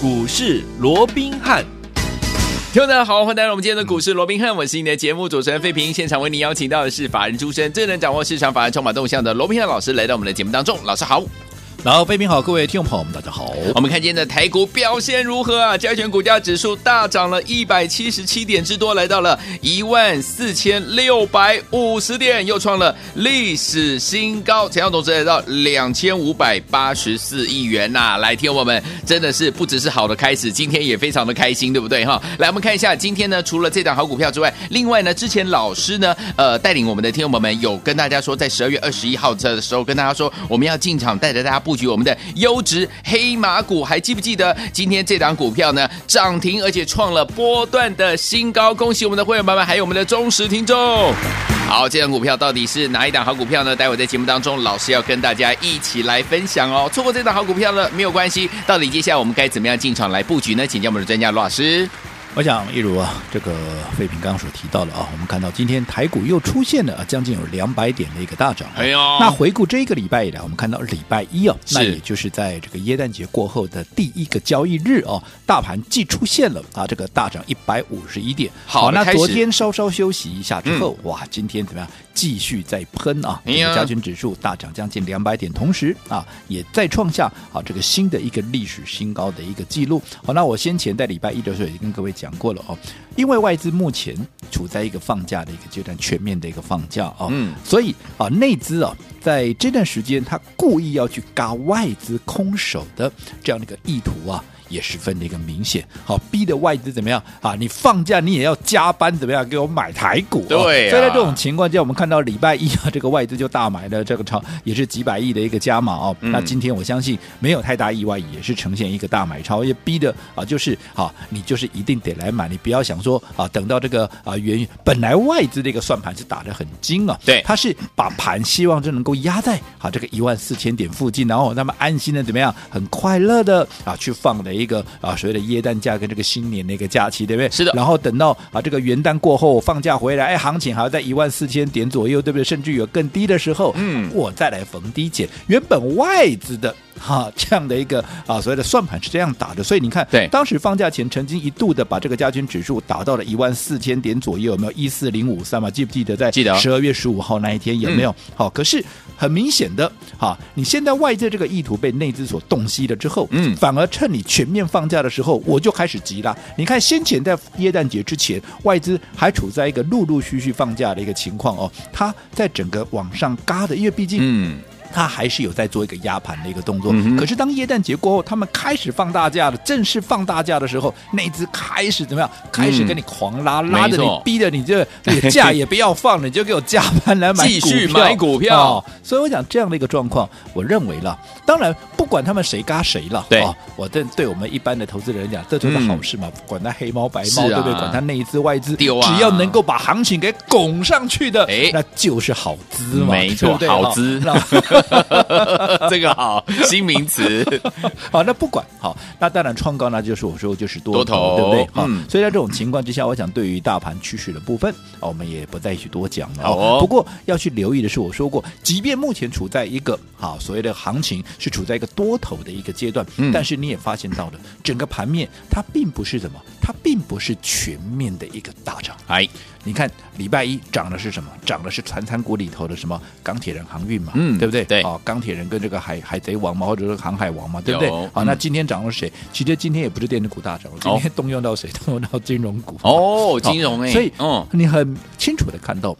股市罗宾汉。听众大家好，欢迎来到我们今天的股市罗宾汉，我是你的节目主持人费平。现场为您邀请到的是法人出身、最能掌握市场法人充满动向的罗宾汉老师，来到我们的节目当中。老师好。然后，飞平好，各位听众朋友们，大家好。我们看今天的台股表现如何啊？加权股价指数大涨了一百七十七点之多，来到了一万四千六百五十点，又创了历史新高，成交总值来到两千五百八十四亿元呐、来，听我们真的是不只是好的开始，今天也非常的开心，对不对哈？来，我们看一下今天呢，除了这档好股票之外，另外呢，之前老师呢，呃，带领我们的听众朋友们有跟大家说，在十二月二十一号的时候，跟大家说我们要进场，带着大家。布局我们的优质黑马股，还记不记得今天这档股票呢？涨停，而且创了波段的新高。恭喜我们的会员朋友们，还有我们的忠实听众。好，这档股票到底是哪一档好股票呢？待会在节目当中，老师要跟大家一起来分享哦。错过这档好股票呢，没有关系。到底接下来我们该怎么样进场来布局呢？请教我们的专家罗老师。我想，一如啊，这个废品刚刚所提到的啊，我们看到今天台股又出现了啊，将近有两百点的一个大涨。哎呦，那回顾这个礼拜以来，我们看到礼拜一哦，那也就是在这个耶诞节过后的第一个交易日哦，大盘既出现了啊，这个大涨一百五十一点。好，那昨天稍稍休息一下之后，嗯、哇，今天怎么样？继续在喷啊！这个加权指数大涨将近两百点，同时啊，也再创下啊这个新的一个历史新高的一个记录。好，那我先前在礼拜一的时候已经跟各位讲过了哦，因为外资目前处在一个放假的一个阶段，全面的一个放假啊，嗯，所以啊内资啊在这段时间他故意要去嘎外资空手的这样的一个意图啊。也十分的一个明显，好逼的外资怎么样啊？你放假你也要加班，怎么样给我买台股？对、啊，所以在这种情况下，我们看到礼拜一啊，这个外资就大买的这个超也是几百亿的一个加码哦。嗯、那今天我相信没有太大意外，也是呈现一个大买超，也逼的啊，就是啊，你就是一定得来买，你不要想说啊，等到这个啊原本来外资这个算盘是打得很精啊，对，他是把盘希望就能够压在啊这个一万四千点附近，然后那么安心的怎么样，很快乐的啊去放的。一个啊，所谓的耶诞假跟这个新年的一个假期，对不对？是的。然后等到啊，这个元旦过后放假回来，哎，行情还要在一万四千点左右，对不对？甚至有更低的时候，嗯，我再来逢低减。原本外资的哈、啊、这样的一个啊，所谓的算盘是这样打的，所以你看，对，当时放假前曾经一度的把这个加权指数打到了一万四千点左右，有没有一四零五三嘛？记不记得在记得十二月十五号那一天有没有？好、嗯，可是很明显的，哈、啊，你现在外界这个意图被内资所洞悉了之后，嗯，反而趁你全面放假的时候，我就开始急了。你看，先前在耶诞节之前，外资还处在一个陆陆续续放假的一个情况哦，它在整个往上嘎的，因为毕竟，嗯。他还是有在做一个压盘的一个动作，嗯、可是当耶诞节过后，他们开始放大假了，正式放大假的时候，那只开始怎么样？开始跟你狂拉，嗯、拉着你，逼着你这个假也不要放了，你就给我加班来买 股票，继续买股票。哦、所以我想这样的一个状况，我认为了，当然不管他们谁嘎谁了，对、哦，我这对我们一般的投资人讲，这都是好事嘛，嗯、管他黑猫白猫，啊、对不对？管他内资外资，啊、只要能够把行情给拱上去的，哎，那就是好资嘛，没错，对对？好资。这个好新名词，好，那不管好，那当然创高呢，就是我说就是多头，对不对？好，嗯、所以在这种情况之下，我想对于大盘趋势的部分，我们也不再去多讲了。哦，不过要去留意的是，我说过，即便目前处在一个好所谓的行情是处在一个多头的一个阶段，嗯、但是你也发现到了整个盘面它并不是什么，它并不是全面的一个大涨。哎。你看礼拜一涨的是什么？涨的是传产股里头的什么钢铁人航运嘛，嗯，对不对？对，啊，钢铁人跟这个海海贼王嘛，或者是航海王嘛，对不对？好、那今天涨了谁？其实今天也不是电子股大涨，今天动用到谁？动用到金融股。哦，金融哎，所以，嗯，你很清楚的看到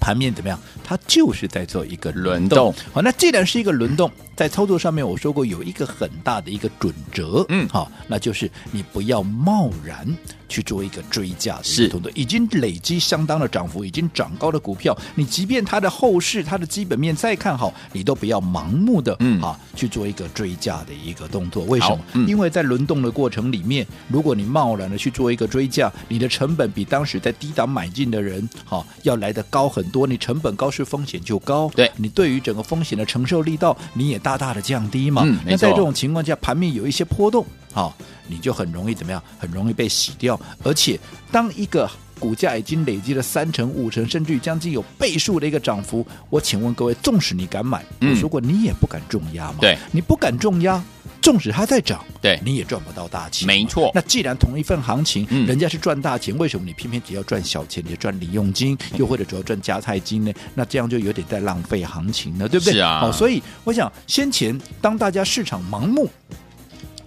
盘面怎么样？它就是在做一个轮动。好，那既然是一个轮动，在操作上面我说过有一个很大的一个准则，嗯，好，那就是你不要贸然。去做一个追价的一个动作，已经累积相当的涨幅，已经涨高的股票，你即便它的后市、它的基本面再看好，你都不要盲目的嗯啊去做一个追价的一个动作。为什么？嗯、因为在轮动的过程里面，如果你贸然的去做一个追价，你的成本比当时在低档买进的人哈、啊、要来的高很多。你成本高，是风险就高。对，你对于整个风险的承受力道，你也大大的降低嘛。嗯、那在这种情况下，盘面有一些波动，好、啊。你就很容易怎么样？很容易被洗掉。而且，当一个股价已经累积了三成、五成，甚至于将近有倍数的一个涨幅，我请问各位，纵使你敢买，嗯、如果你也不敢重压嘛？对，你不敢重压。纵使它在涨，对，你也赚不到大钱。没错。那既然同一份行情，嗯、人家是赚大钱，为什么你偏偏只要赚小钱，你赚零用金，又或者主要赚加菜金呢？那这样就有点在浪费行情了，对不对？是啊。好，所以我想，先前当大家市场盲目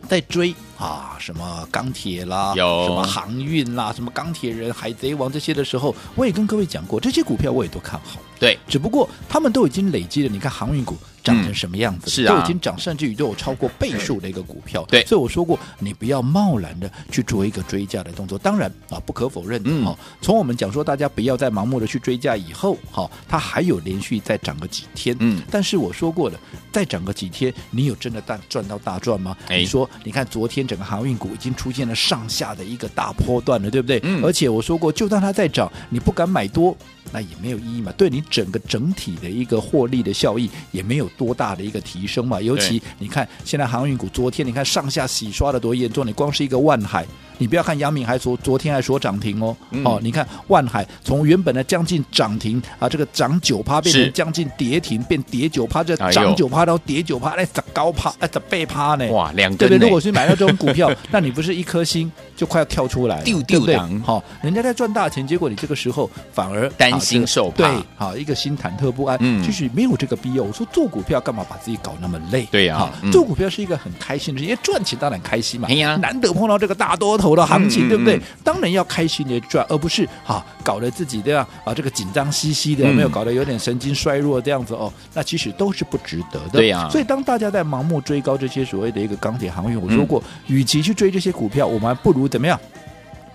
在追啊，什么钢铁啦，有什么航运啦，什么钢铁人、海贼王这些的时候，我也跟各位讲过，这些股票我也都看好。对，只不过他们都已经累积了，你看航运股。涨成什么样子？嗯、是啊，都已经涨，甚至于都有超过倍数的一个股票。对，所以我说过，你不要贸然的去做一个追价的动作。当然啊，不可否认的哈、嗯，从我们讲说，大家不要再盲目的去追价以后，哈，它还有连续再涨个几天。嗯，但是我说过了，再涨个几天，你有真的大赚到大赚吗？哎、你说，你看昨天整个航运股已经出现了上下的一个大波段了，对不对？嗯。而且我说过，就算它再涨，你不敢买多。那也没有意义嘛，对你整个整体的一个获利的效益也没有多大的一个提升嘛。尤其你看现在航运股，昨天你看上下洗刷的多严重，你光是一个万海。你不要看杨敏还说昨天还说涨停哦、嗯，哦，你看万海从原本的将近涨停啊，这个涨九趴变成将近跌停，变跌九趴，这涨九趴到跌九趴，哎，涨高趴，哎，涨倍趴呢？哇，两个对不对？如果是买到这种股票，那你不是一颗心就快要跳出来了，对不对？好、哦，人家在赚大钱，结果你这个时候反而担心受怕，对，好一个心忐忑不安。嗯，其实没有这个必要。我说做股票干嘛把自己搞那么累？对呀、啊嗯，做股票是一个很开心的事，因为赚钱当然开心嘛。哎呀，难得碰到这个大多头。的行情、嗯、对不对、嗯？当然要开心的赚，而不是哈、啊、搞得自己这样啊这个紧张兮兮的，没有搞得有点神经衰弱这样子哦，那其实都是不值得的。对呀、啊，所以当大家在盲目追高这些所谓的一个钢铁行业，我说过，与、嗯、其去追这些股票，我们还不如怎么样？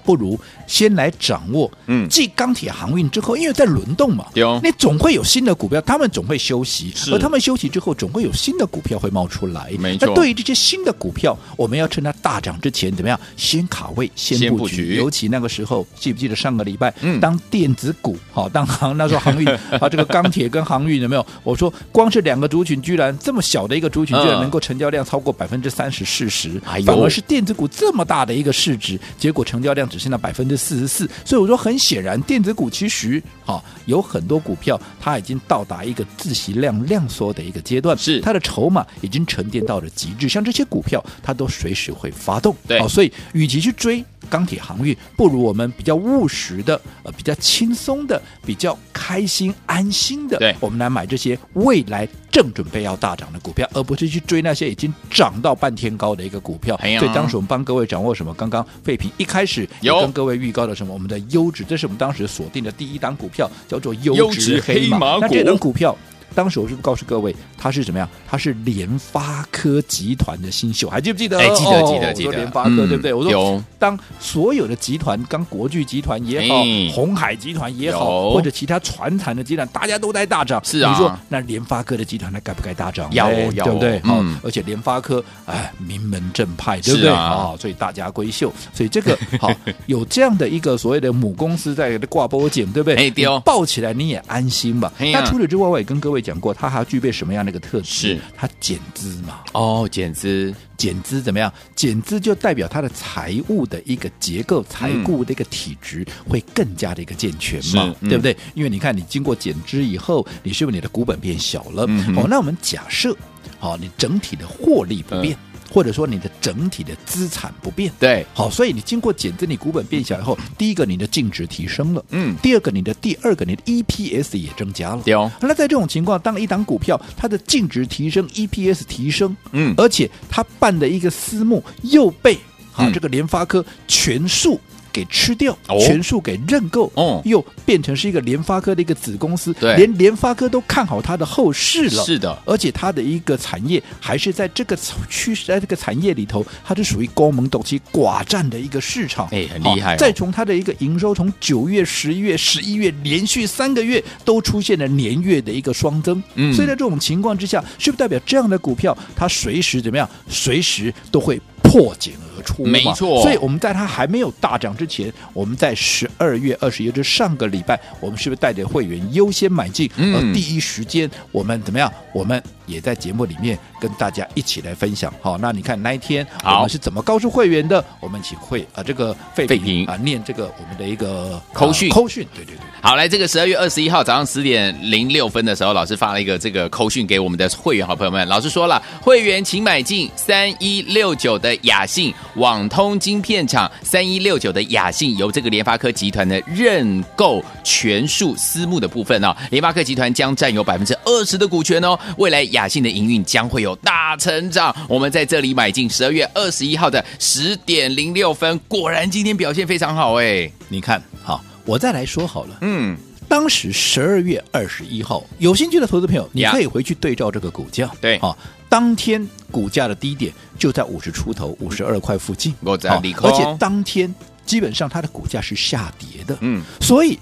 不如先来掌握，嗯，继钢铁航运之后，因为在轮动嘛，有，你总会有新的股票，他们总会休息，而他们休息之后，总会有新的股票会冒出来。没错。那对于这些新的股票，我们要趁它大涨之前，怎么样？先卡位，先布局。布局尤其那个时候，记不记得上个礼拜，嗯，当电子股好，当航那时候航运 啊，这个钢铁跟航运有没有？我说，光是两个族群，居然这么小的一个族群，居然能够成交量超过百分之三十、四十，反而是电子股这么大的一个市值，结果成交量。只剩下百分之四十四，所以我说很显然，电子股其实啊、哦、有很多股票，它已经到达一个自息量量缩的一个阶段，是。它的筹码已经沉淀到了极致，像这些股票，它都随时会发动。对，哦、所以与其去追钢铁航运，不如我们比较务实的、呃比较轻松的、比较开心安心的，对，我们来买这些未来正准备要大涨的股票，而不是去追那些已经涨到半天高的一个股票。所以当时我们帮各位掌握什么？刚刚废品一开始。有跟各位预告的什么？我们的优质，这是我们当时锁定的第一档股票，叫做优质黑马。那这档股票。当时我是告诉各位，它是怎么样？它是联发科集团的新秀，还记不记得？哎，记得，记得，记得。联发科、嗯、对不对？我说，当所有的集团，刚国巨集团也好，红海集团也好，或者其他传产的集团，大家都在大涨。是啊，你说那联发科的集团，它该不该大涨？要，对不对？好、嗯，而且联发科，哎，名门正派，对不对？啊、哦，所以大家闺秀，所以这个 好有这样的一个所谓的母公司在挂波景，对不对？哎，丢抱起来你也安心吧。那除此之外，我也跟各位。讲过，它还要具备什么样的一个特质？是它减资嘛？哦，减资，减资怎么样？减资就代表它的财务的一个结构、财务的一个体质会更加的一个健全嘛？对不对？因为你看，你经过减资以后，你是不是你的股本变小了？嗯、哦，那我们假设，好、哦，你整体的获利不变。嗯或者说你的整体的资产不变，对，好，所以你经过减资，你股本变小以后，第一个你的净值提升了，嗯，第二个你的第二个你的 EPS 也增加了，有。那在这种情况，当一档股票它的净值提升，EPS 提升，嗯，而且它办的一个私募又被啊、嗯、这个联发科全数。给吃掉，全数给认购，哦，又变成是一个联发科的一个子公司，对，连联发科都看好它的后市了，是的，而且它的一个产业还是在这个趋势，在这个产业里头，它是属于高门斗气寡占的一个市场，哎，很厉害、哦。再从它的一个营收，从九月、十一月、十一月连续三个月都出现了年月的一个双增，嗯，所以在这种情况之下，是不是代表这样的股票它随时怎么样，随时都会？破茧而没错。所以我们在它还没有大涨之前，我们在十二月二十一日上个礼拜，我们是不是带着会员优先买进？嗯，而第一时间我们怎么样？我们也在节目里面跟大家一起来分享。好，那你看那一天我们是怎么告诉会员的？我们请会啊这个费平啊念这个我们的一个扣讯，扣讯，对对对。好，来这个十二月二十一号早上十点零六分的时候，老师发了一个这个扣讯给我们的会员好朋友们。老师说了，会员请买进三一六九的雅信网通晶片厂，三一六九的雅信由这个联发科集团的认购权数私募的部分哦，联发科集团将占有百分之二十的股权哦。未来雅信的营运将会有大成长。我们在这里买进十二月二十一号的十点零六分，果然今天表现非常好哎，你看好。我再来说好了，嗯，当时十二月二十一号，有兴趣的投资朋友，你可以回去对照这个股价，对，好，当天股价的低点就在五十出头，五十二块附近，而且当天基本上它的股价是下跌的，嗯，所以。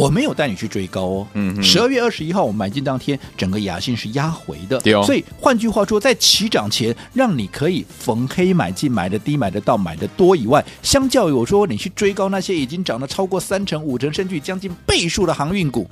我没有带你去追高哦。嗯，十二月二十一号我们买进当天，整个雅信是压回的。所以换句话说，在起涨前，让你可以逢黑买进，买的低，买的到，买的多以外，相较于我说你去追高那些已经涨了超过三成、五成，甚至将近倍数的航运股，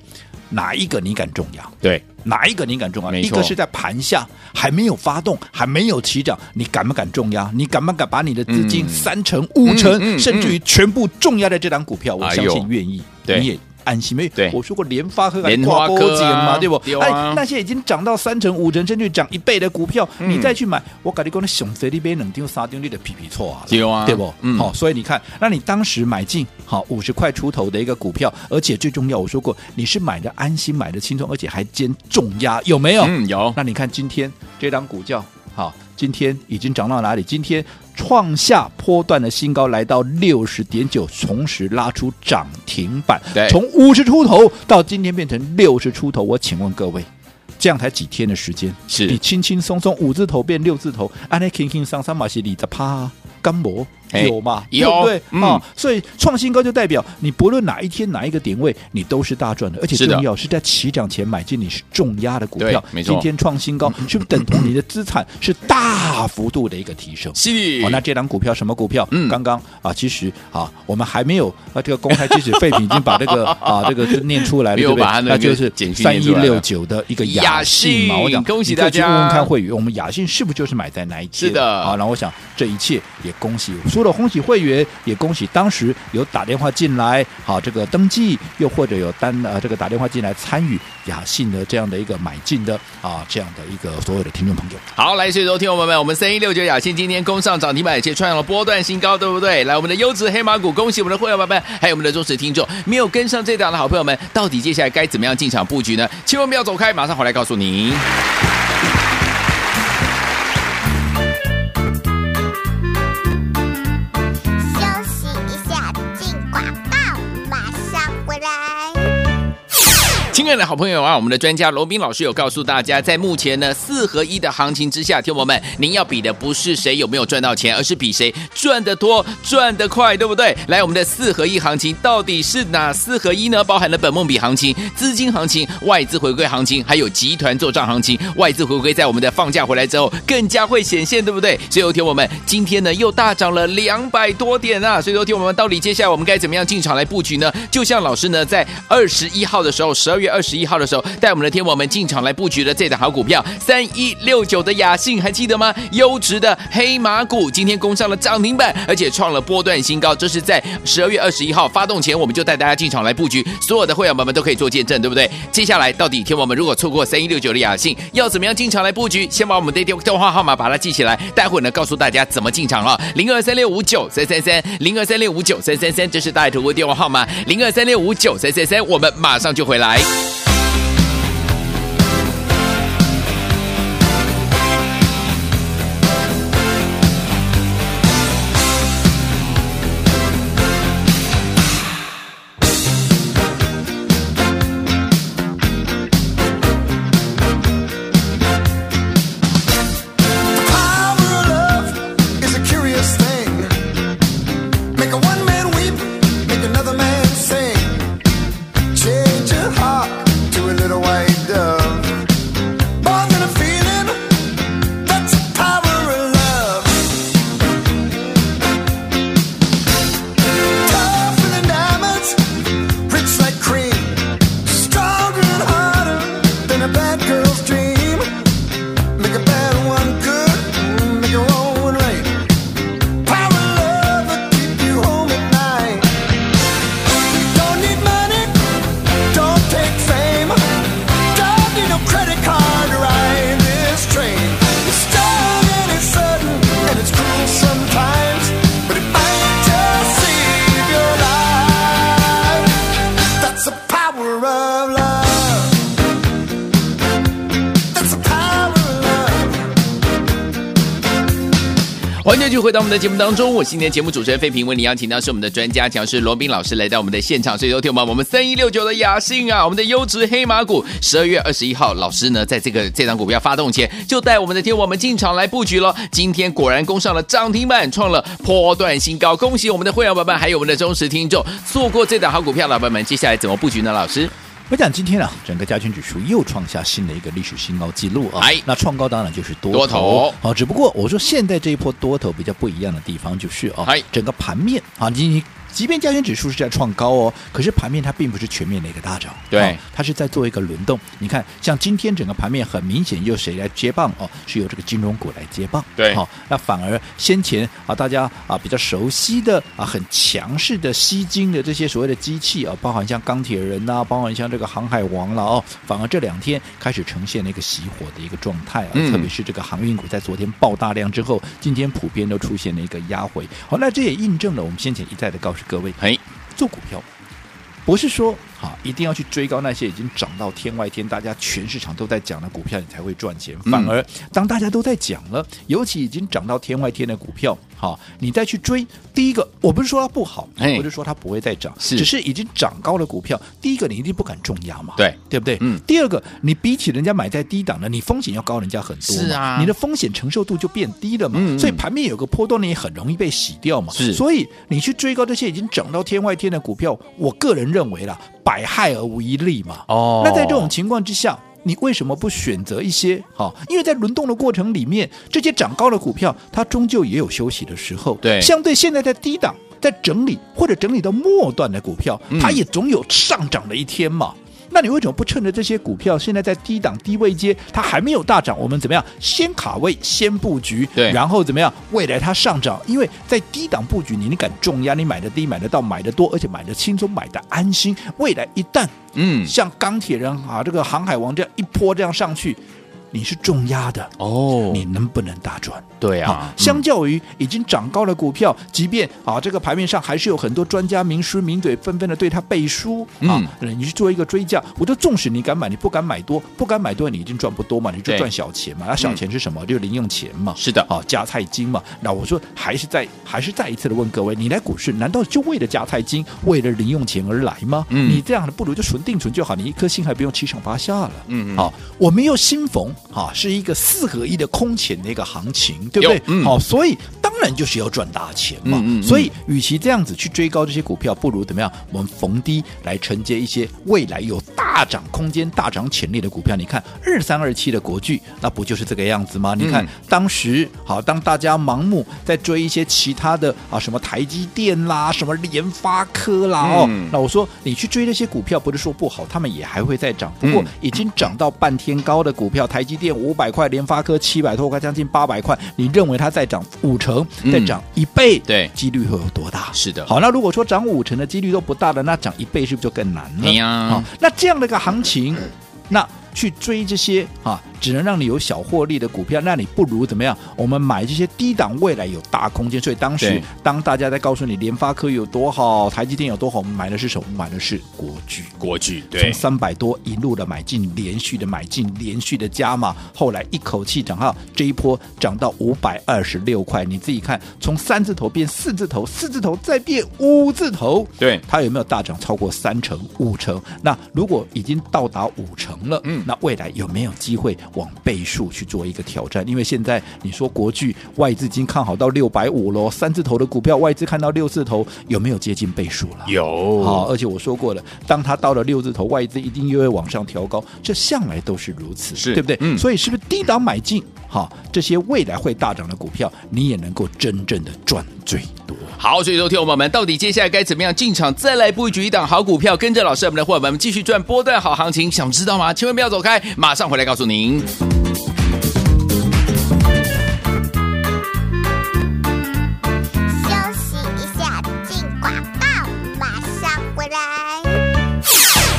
哪一个你敢重要？对，哪一个你敢重压？没错。一个是在盘下还没有发动，还没有起涨，你敢不敢重压？你敢不敢把你的资金三成、五成，甚至于全部重压在这档股票？我相信愿意。对。你也。安心没？对，我说过联发科联发科嘛，对不？哎，那些已经涨到三成、五成，甚至涨一倍的股票，嗯、你再去买，我跟你讲，那熊贼里边能丢三丢你的皮皮错啊，对啊，对不？好、所以你看，那你当时买进好五十块出头的一个股票，而且最重要，我说过你是买的安心，买的轻松，而且还兼重压，有没有？嗯，有。那你看今天这档股价，好，今天已经涨到哪里？今天。创下波段的新高，来到六十点九，同时拉出涨停板。对，从五十出头到今天变成六十出头，我请问各位，这样才几天的时间？是你轻轻松松五字头变六字头，安尼轻轻松松马西里的趴干膜。有嘛？有对啊、嗯哦，所以创新高就代表你不论哪一天哪一个点位，你都是大赚的，而且重要是在起涨前买进，你是重压的股票。没错，今天创新高，是不是等同你的资产是大幅度的一个提升？是。哦，那这档股票什么股票？嗯，刚刚啊，其实啊，我们还没有啊，这个公开，其实废品已经把这个 啊，这个是念出来了，对不对？那就是三一六九的一个雅信嘛。我想恭喜大家。问问看会员，我们雅信是不是就是买在哪一天？是的。好，那我想这一切也恭喜，除了恭喜会员。也恭喜当时有打电话进来，好，这个登记，又或者有单呃这个打电话进来参与雅信的这样的一个买进的啊这样的一个所有的听众朋友。好，来，所以说听众朋友们，我们三一六九雅信今天攻上涨停板，而且创了波段新高，对不对？来，我们的优质黑马股，恭喜我们的会员朋友们，还有我们的忠实听众，没有跟上这档的好朋友们，到底接下来该怎么样进场布局呢？千万不要走开，马上回来告诉您。亲爱的好朋友啊，我们的专家罗宾老师有告诉大家，在目前呢四合一的行情之下，听友们，您要比的不是谁有没有赚到钱，而是比谁赚得多、赚得快，对不对？来，我们的四合一行情到底是哪四合一呢？包含了本梦比行情、资金行情、外资回归行情，还有集团做账行情。外资回归在我们的放假回来之后更加会显现，对不对？所以，听友们，今天呢又大涨了两百多点啊！所以，听友们，到底接下来我们该怎么样进场来布局呢？就像老师呢在二十一号的时候，十二月二。二十一号的时候，带我们的天王们进场来布局的这档好股票三一六九的雅信，还记得吗？优质的黑马股，今天攻上了涨停板，而且创了波段新高。这是在十二月二十一号发动前，我们就带大家进场来布局，所有的会员们们都可以做见证，对不对？接下来到底天王们如果错过三一六九的雅信，要怎么样进场来布局？先把我们的电电话号码把它记起来，待会呢告诉大家怎么进场啊！零二三六五九三三三，零二三六五九三三三，这是大爱投顾电话号码，零二三六五九三三三，我们马上就回来。回到我们的节目当中，我今天节目主持人费平，为你邀请到是我们的专家讲师罗宾老师来到我们的现场，所以有听我们我们三一六九的雅信啊，我们的优质黑马股，十二月二十一号，老师呢在这个这张股票发动前就带我们的听我们进场来布局了，今天果然攻上了涨停板，创了波段新高，恭喜我们的会员伙伴们，还有我们的忠实听众，错过这档好股票，老板们接下来怎么布局呢？老师？我讲今天啊，整个加权指数又创下新的一个历史新高纪录啊！哎，那创高当然就是多头，多头好，只不过我说现在这一波多头比较不一样的地方就是啊，哎，整个盘面啊，你。即便加权指数是在创高哦，可是盘面它并不是全面的一个大涨，对、哦，它是在做一个轮动。你看，像今天整个盘面很明显，由谁来接棒哦？是由这个金融股来接棒，对，好、哦，那反而先前啊，大家啊比较熟悉的啊很强势的吸金的这些所谓的机器啊，包含像钢铁人呐、啊，包含像这个航海王了哦，反而这两天开始呈现了一个熄火的一个状态啊，嗯、特别是这个航运股在昨天爆大量之后，今天普遍都出现了一个压回。好，那这也印证了我们先前一再的告诉各位，哎。做股票，不是说好一定要去追高那些已经涨到天外天，大家全市场都在讲的股票，你才会赚钱。反而当大家都在讲了，尤其已经涨到天外天的股票。好，你再去追第一个，我不是说它不好，我是说它不会再涨，只是已经涨高的股票。第一个，你一定不敢重压嘛，对对不对？嗯。第二个，你比起人家买在低档的，你风险要高人家很多，是啊，你的风险承受度就变低了嘛。嗯。所以盘面有个波动，你也很容易被洗掉嘛。是。所以你去追高这些已经涨到天外天的股票，我个人认为啦，百害而无一利嘛。哦。那在这种情况之下。你为什么不选择一些好？因为在轮动的过程里面，这些涨高的股票，它终究也有休息的时候。对，相对现在在低档、在整理或者整理到末段的股票，它也总有上涨的一天嘛。那你为什么不趁着这些股票现在在低档低位阶，它还没有大涨，我们怎么样先卡位先布局？对，然后怎么样未来它上涨？因为在低档布局，你你敢重压，你买的低买得到，买的多，而且买的轻松，买的安心。未来一旦嗯，像钢铁人啊，这个航海王这样一波这样上去。你是重压的哦，你能不能大赚？对啊，相较于已经涨高的股票，即便啊这个盘面上还是有很多专家名师名嘴纷纷的对他背书啊，你去做一个追价，我就纵使你敢买，你不敢买多，不敢买多，你已经赚不多嘛，你就赚小钱嘛，那小钱是什么？就是零用钱嘛。是的，啊加菜金嘛。那我说还是再还是再一次的问各位，你来股市难道就为了加菜金，为了零用钱而来吗？嗯，你这样的不如就存定存就好，你一颗心还不用七上八下了。嗯嗯，好，我们又新逢。啊，是一个四合一的空前的一个行情，对不对？好、嗯哦，所以当然就是要赚大钱嘛。嗯嗯嗯，所以，与其这样子去追高这些股票，不如怎么样？我们逢低来承接一些未来有大涨空间、大涨潜力的股票。你看二三二七的国巨，那不就是这个样子吗？你看、嗯、当时好，当大家盲目在追一些其他的啊，什么台积电啦，什么联发科啦，哦，嗯、那我说你去追这些股票，不是说不好，他们也还会再涨。不过已经涨到半天高的股票，台积电五百块，联发科七百多块，将近八百块。你认为它再涨五成，再涨一倍，嗯、对，几率会有多大？是的。好，那如果说涨五成的几率都不大的，那涨一倍是不是就更难了？呀、啊。好，那这样的一个行情，那去追这些啊。只能让你有小获利的股票，那你不如怎么样？我们买这些低档，未来有大空间。所以当时对当大家在告诉你联发科有多好，台积电有多好，我们买的是什么？买的是国巨。国巨对，从三百多一路的买进，连续的买进，连续的加码，后来一口气涨到这一波涨到五百二十六块。你自己看，从三字头变四字头，四字头再变五字头，对，它有没有大涨超过三成、五成？那如果已经到达五成了，嗯，那未来有没有机会？往倍数去做一个挑战，因为现在你说国巨外资已经看好到六百五了，三字头的股票外资看到六字头，有没有接近倍数了？有，好，而且我说过了，当它到了六字头，外资一定又会往上调高，这向来都是如此，是对不对？嗯，所以是不是低档买进？好，这些未来会大涨的股票，你也能够真正的赚最多。好，所以说，听友们，到底接下来该怎么样进场，再来布局一档好股票，跟着老师我们的伙伴们继续赚波段好行情，想知道吗？千万不要走开，马上回来告诉您。Thanks.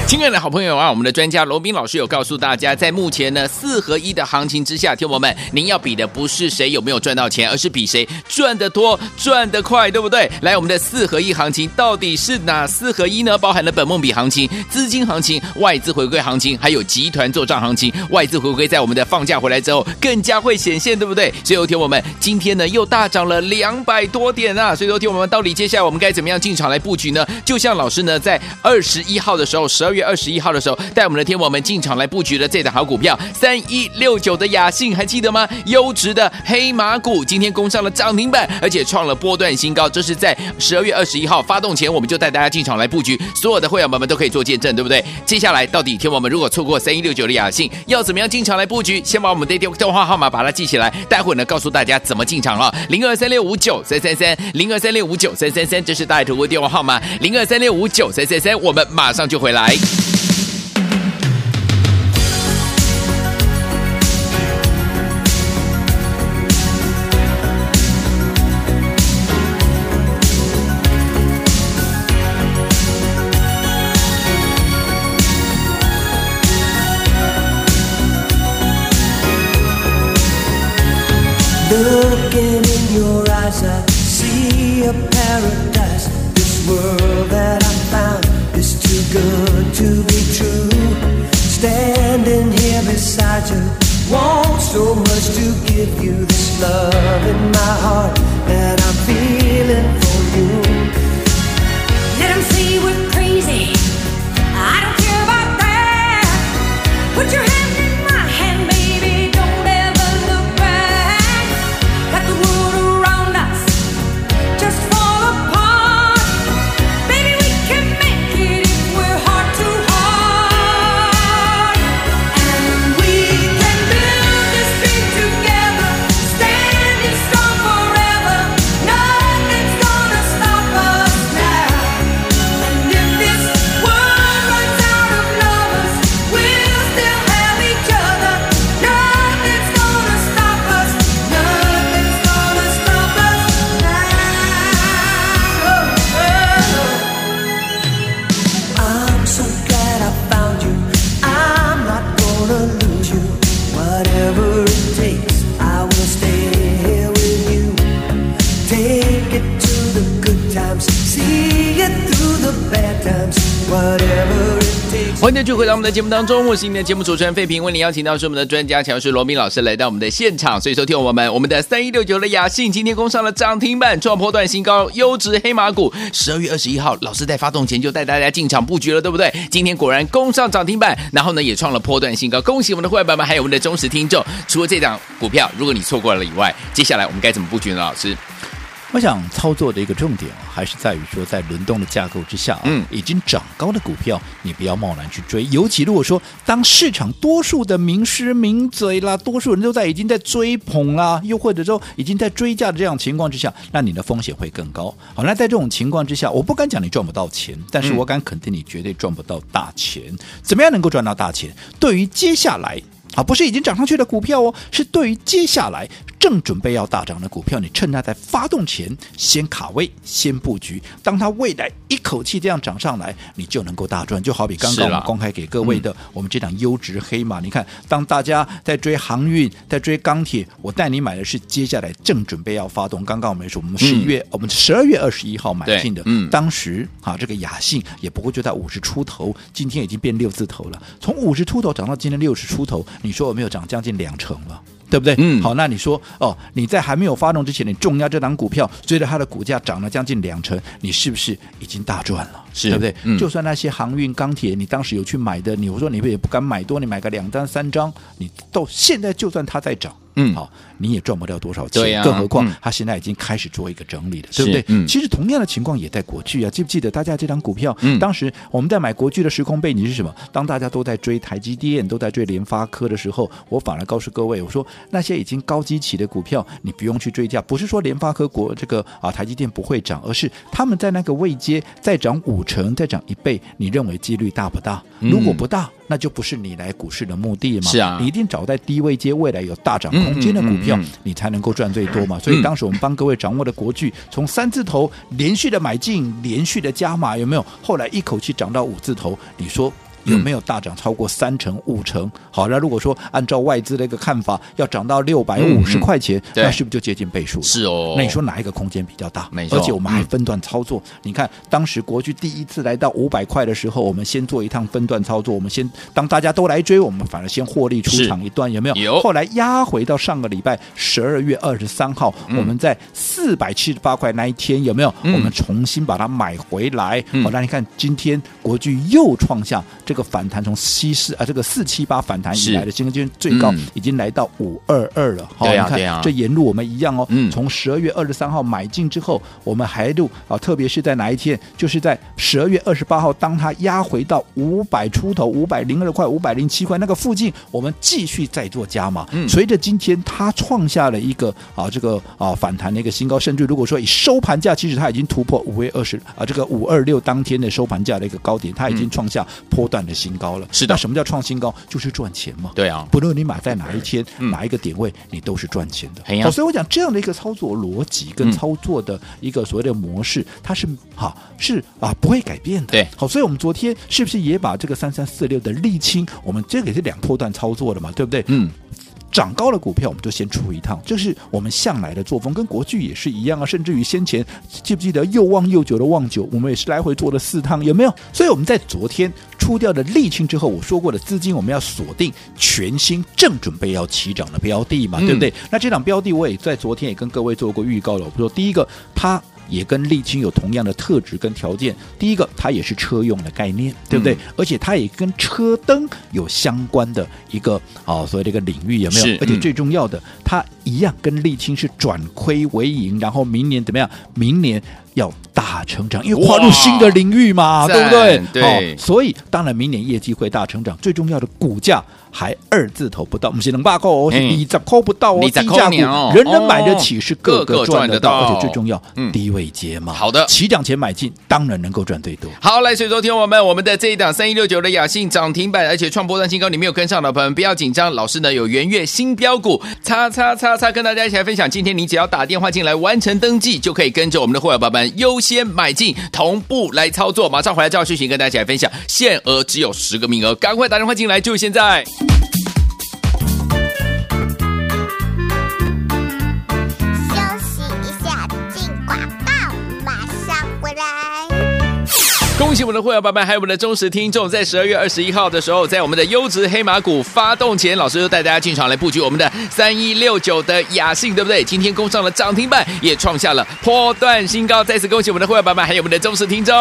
亲爱的好朋友啊，我们的专家罗宾老师有告诉大家，在目前呢四合一的行情之下，听友们，您要比的不是谁有没有赚到钱，而是比谁赚得多、赚得快，对不对？来，我们的四合一行情到底是哪四合一呢？包含了本梦比行情、资金行情、外资回归行情，还有集团做账行情。外资回归在我们的放假回来之后更加会显现，对不对？所以，听友们，今天呢又大涨了两百多点啊！所以，听友们，到底接下来我们该怎么样进场来布局呢？就像老师呢在二十一号的时候，十二月月二十一号的时候，带我们的天王们进场来布局的这档好股票三一六九的雅信，还记得吗？优质的黑马股，今天攻上了涨停板，而且创了波段新高。这是在十二月二十一号发动前，我们就带大家进场来布局，所有的会员们们都可以做见证，对不对？接下来到底天王们如果错过三一六九的雅信，要怎么样进场来布局？先把我们的电电话号码把它记起来，待会呢告诉大家怎么进场了。零二三六五九三三三，零二三六五九三三三，这是大爱投顾电话号码，零二三六五九三三三，我们马上就回来。Looking in your eyes, I see a paradise. This world that I found is too good to be true. Standing here beside you, want so much to give you this love in my heart that I'm feeling for you. Let see what 欢迎继续回到我们的节目当中，我是你的节目主持人费平，为您邀请到是我们的专家强势罗宾老师来到我们的现场，所以收听我们我们的三一六九的雅信今天攻上了涨停板，创波段新高，优质黑马股，十二月二十一号老师在发动前就带大家进场布局了，对不对？今天果然攻上涨停板，然后呢也创了波段新高，恭喜我们的会员们，还有我们的忠实听众。除了这档股票，如果你错过了以外，接下来我们该怎么布局呢？老师？我想操作的一个重点还是在于说，在轮动的架构之下，嗯，已经涨高的股票，你不要贸然去追。尤其如果说，当市场多数的名师名嘴啦，多数人都在已经在追捧啦，又或者说已经在追价的这样情况之下，那你的风险会更高。好，那在这种情况之下，我不敢讲你赚不到钱，但是我敢肯定你绝对赚不到大钱。怎么样能够赚到大钱？对于接下来。啊，不是已经涨上去的股票哦，是对于接下来正准备要大涨的股票，你趁它在发动前先卡位、先布局。当它未来一口气这样涨上来，你就能够大赚。就好比刚刚我们公开给各位的我们这档优质黑马，你看，当大家在追航运、在追钢铁，我带你买的是接下来正准备要发动。刚刚我们说，我们十一月、嗯、我们十二月二十一号买进的，嗯，当时啊，这个雅信也不过就在五十出头，今天已经变六字头了，从五十出头涨到今天六十出头。你说有没有涨将近两成了？对不对？嗯，好，那你说哦，你在还没有发动之前，你重压这档股票，随着它的股价涨了将近两成，你是不是已经大赚了？是，对不对？嗯，就算那些航运、钢铁，你当时有去买的，你我说你也不敢买多，你买个两张、三张，你到现在就算它在涨。嗯，好，你也赚不了多少钱，啊、更何况他现在已经开始做一个整理了，对不对？嗯、其实同样的情况也在国巨啊，记不记得大家这张股票？嗯，当时我们在买国巨的时空背景是什么？当大家都在追台积电，都在追联发科的时候，我反而告诉各位，我说那些已经高基期的股票，你不用去追价。不是说联发科国这个啊台积电不会涨，而是他们在那个位阶再涨五成，再涨一倍，你认为几率大不大？如果不大。那就不是你来股市的目的嘛？是啊，你一定找在低位接未来有大涨空间的股票，你才能够赚最多嘛。所以当时我们帮各位掌握的国巨，从三字头连续的买进，连续的加码，有没有？后来一口气涨到五字头，你说有没有大涨超过三成五成？好，那如果说按照外资的一个看法，要涨到六百五十块钱，那是不是就接近倍数了？是哦。那你说哪一个空间比较大？没错。而且我们还分段操作。你看当时国巨第一次来到五百块的时候，我们先做一趟分段操作。我们先当大家都来追，我们反而先获利出场一段，有没有？有。后来压回到上个礼拜十二月二十三号，我们在四百七十八块那一天，有没有？我们重新把它买回来。好，那你看今天国巨又创下这个反弹，从七四啊这个四七八反弹以来的新今天最高已经来到五二二了。好，你看这沿路我们一样哦，嗯从十二月二十三号买进之后，我们还录啊，特别是在哪一天？就是在十二月二十八号，当它压回到五百出头，五百零二块、五百零七块那个附近，我们继续再做加码。随着今天它创下了一个啊这个啊反弹的一个新高，甚至如果说以收盘价，其实它已经突破五月二十啊这个五二六当天的收盘价的一个高点，它已经创下波段的新高了。是的，那什么叫创新高？就是赚钱嘛。对啊，不论你买在哪一天、哪一个点位，你都是赚钱的。好，所以我讲这样的一个操作逻辑跟操作的一个所谓的模式，它是哈是啊不会改变的。对，好，所以我们昨天是不是也把这个三三四六的沥青，我们这个也是两波段操作的嘛，对不对？嗯。涨高的股票，我们就先出一趟，这是我们向来的作风，跟国巨也是一样啊。甚至于先前记不记得又旺又久的旺九，我们也是来回做了四趟，有没有？所以我们在昨天出掉的沥青之后，我说过的资金我们要锁定全新正准备要起涨的标的嘛，对不对？嗯、那这档标的我也在昨天也跟各位做过预告了，我说第一个它。也跟沥青有同样的特质跟条件。第一个，它也是车用的概念，对不对？嗯、而且它也跟车灯有相关的一个啊，所谓这个领域有没有？是而且最重要的，它一样跟沥青是转亏为盈，然后明年怎么样？明年要大成长，因为跨入新的领域嘛，对不对？对、哦，所以当然明年业绩会大成长，最重要的股价。还二字头不到，不是能八块哦，是二十块不到哦，低价股，人人买得起，是个个赚得到，而且最重要，低位接嘛。好的，起涨前买进，当然能够赚最多。好，来，所以说听我们，我们的这一档三一六九的雅信涨停板，而且创波段新高，你没有跟上的朋友不要紧张，老师呢有圆月新标股，叉叉叉叉，跟大家一起来分享。今天你只要打电话进来完成登记，就可以跟着我们的会员宝宝优先买进，同步来操作。马上回来就要续行，跟大家一起来分享，限额只有十个名额，赶快打电话进来，就现在。我们的会员伙伴，还有我们的忠实听众，在十二月二十一号的时候，在我们的优质黑马股发动前，老师就带大家进场来布局我们的三一六九的雅信，对不对？今天攻上了涨停板，也创下了波段新高。再次恭喜我们的会员伙伴，还有我们的忠实听众。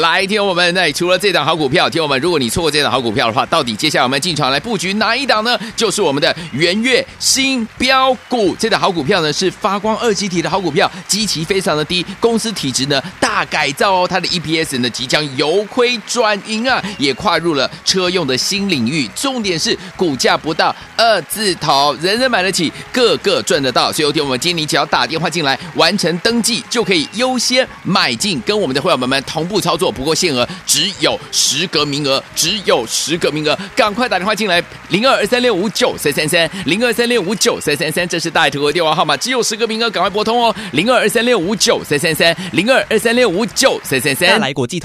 来听我们，那除了这档好股票，听我们，如果你错过这档好股票的话，到底接下来我们进场来布局哪一档呢？就是我们的元月新标股，这档好股票呢是发光二极体的好股票，基期非常的低，公司体质呢大改造哦，它的 EPS。呢，即将由亏转盈啊，也跨入了车用的新领域。重点是股价不到二字头，人人买得起，个个赚得到。所以，有天我们今天你只要打电话进来，完成登记，就可以优先买进，跟我们的会员们们同步操作。不过限额只有十个名额，只有十个名额，赶快打电话进来，零二二三六五九三三三，零二三六五九三三三，这是大图的电话号码，只有十个名额，赶快拨通哦，零二二三六五九三三三，零二二三六五九三三三，来。国际